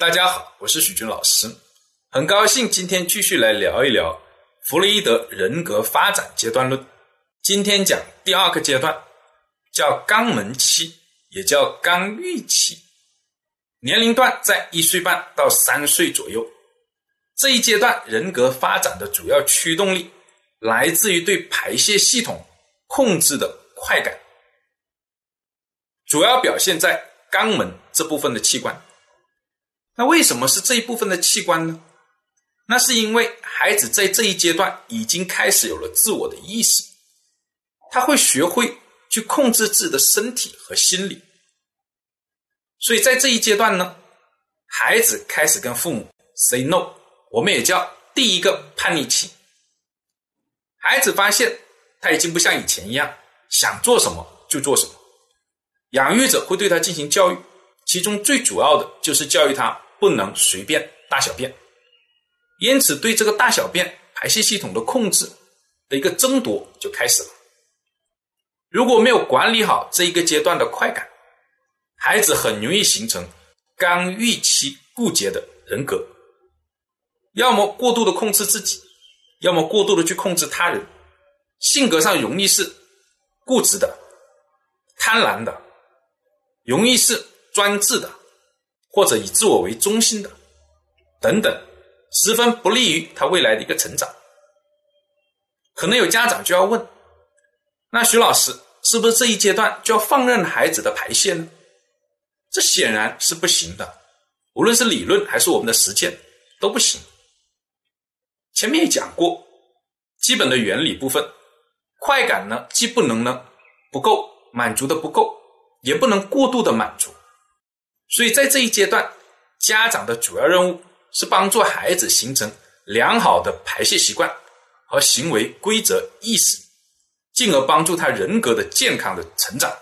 大家好，我是许军老师，很高兴今天继续来聊一聊弗洛伊德人格发展阶段论。今天讲第二个阶段，叫肛门期，也叫肛欲期，年龄段在一岁半到三岁左右。这一阶段人格发展的主要驱动力来自于对排泄系统控制的快感，主要表现在肛门这部分的器官。那为什么是这一部分的器官呢？那是因为孩子在这一阶段已经开始有了自我的意识，他会学会去控制自己的身体和心理。所以在这一阶段呢，孩子开始跟父母 say no，我们也叫第一个叛逆期。孩子发现他已经不像以前一样想做什么就做什么，养育者会对他进行教育。其中最主要的就是教育他不能随便大小便，因此对这个大小便排泄系统的控制的一个争夺就开始了。如果没有管理好这一个阶段的快感，孩子很容易形成刚预期固结的人格，要么过度的控制自己，要么过度的去控制他人，性格上容易是固执的、贪婪的，容易是。专制的，或者以自我为中心的，等等，十分不利于他未来的一个成长。可能有家长就要问：那徐老师是不是这一阶段就要放任孩子的排泄呢？这显然是不行的，无论是理论还是我们的实践都不行。前面也讲过，基本的原理部分，快感呢既不能呢不够满足的不够，也不能过度的满足。所以在这一阶段，家长的主要任务是帮助孩子形成良好的排泄习惯和行为规则意识，进而帮助他人格的健康的成长。